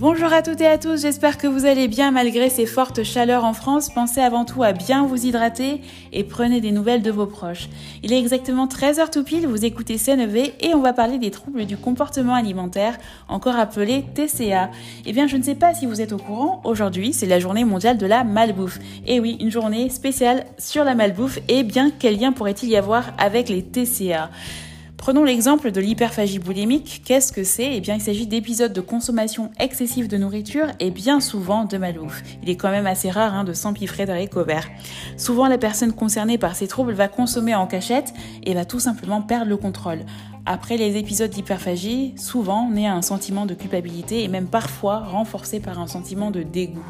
Bonjour à toutes et à tous, j'espère que vous allez bien malgré ces fortes chaleurs en France. Pensez avant tout à bien vous hydrater et prenez des nouvelles de vos proches. Il est exactement 13h tout pile, vous écoutez CNV et on va parler des troubles du comportement alimentaire, encore appelés TCA. Eh bien, je ne sais pas si vous êtes au courant, aujourd'hui c'est la journée mondiale de la malbouffe. Et oui, une journée spéciale sur la malbouffe et bien quel lien pourrait-il y avoir avec les TCA Prenons l'exemple de l'hyperphagie boulimique. Qu'est-ce que c'est? Eh bien, il s'agit d'épisodes de consommation excessive de nourriture et bien souvent de malouf. Il est quand même assez rare hein, de s'empiffrer dans les couverts. Souvent, la personne concernée par ces troubles va consommer en cachette et va tout simplement perdre le contrôle. Après les épisodes d'hyperphagie, souvent naît un sentiment de culpabilité et même parfois renforcé par un sentiment de dégoût.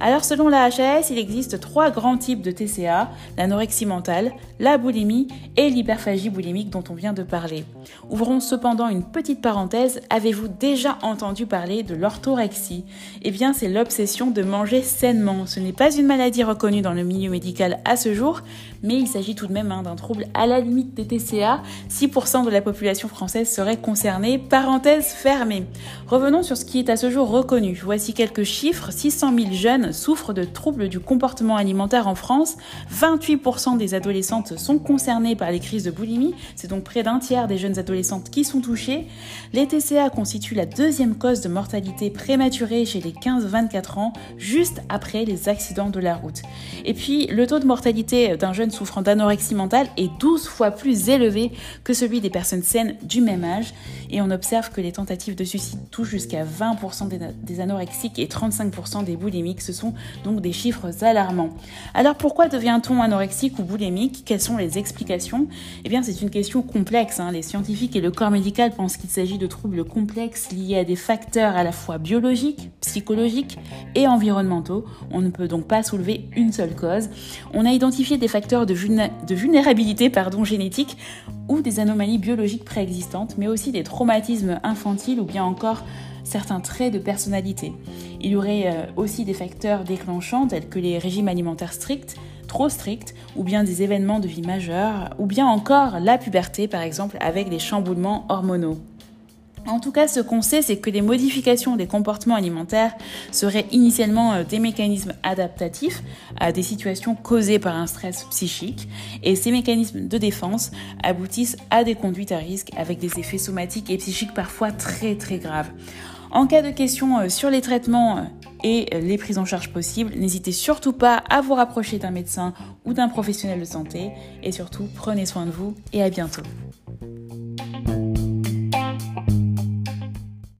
Alors selon la HAS, il existe trois grands types de TCA, l'anorexie mentale, la boulimie et l'hyperphagie boulimique dont on vient de parler. Ouvrons cependant une petite parenthèse, avez-vous déjà entendu parler de l'orthorexie? Eh bien c'est l'obsession de manger sainement. Ce n'est pas une maladie reconnue dans le milieu médical à ce jour, mais il s'agit tout de même hein, d'un trouble à la limite des TCA. 6% de la population française serait concernée. Parenthèse fermée. Revenons sur ce qui est à ce jour reconnu. Voici quelques chiffres. 600 000 jeunes souffrent de troubles du comportement alimentaire en France. 28% des adolescentes sont concernées par les crises de boulimie. C'est donc près d'un tiers des jeunes adolescentes qui sont touchées. Les TCA constituent la deuxième cause de mortalité prématurée chez les 15-24 ans, juste après les accidents de la route. Et puis, le taux de mortalité d'un jeune souffrant d'anorexie mentale est 12 fois plus élevé que celui des personnes saines du même âge. Et on observe que les tentatives de suicide touchent jusqu'à 20% des anorexiques et 35% des boulimiques sont donc des chiffres alarmants. Alors pourquoi devient-on anorexique ou boulimique? Quelles sont les explications? Eh bien c'est une question complexe. Hein. Les scientifiques et le corps médical pensent qu'il s'agit de troubles complexes liés à des facteurs à la fois biologiques, psychologiques et environnementaux. On ne peut donc pas soulever une seule cause. On a identifié des facteurs de, vulnérabilité pardon, génétique ou des anomalies biologiques préexistantes, mais aussi des traumatismes infantiles ou bien encore certains traits de personnalité. Il y aurait euh, aussi des facteurs déclenchants tels que les régimes alimentaires stricts, trop stricts, ou bien des événements de vie majeurs, ou bien encore la puberté par exemple avec des chamboulements hormonaux. En tout cas, ce qu'on sait, c'est que les modifications des comportements alimentaires seraient initialement euh, des mécanismes adaptatifs à des situations causées par un stress psychique, et ces mécanismes de défense aboutissent à des conduites à risque avec des effets somatiques et psychiques parfois très très graves. En cas de questions euh, sur les traitements euh, et les prises en charge possibles, n'hésitez surtout pas à vous rapprocher d'un médecin ou d'un professionnel de santé et surtout prenez soin de vous et à bientôt.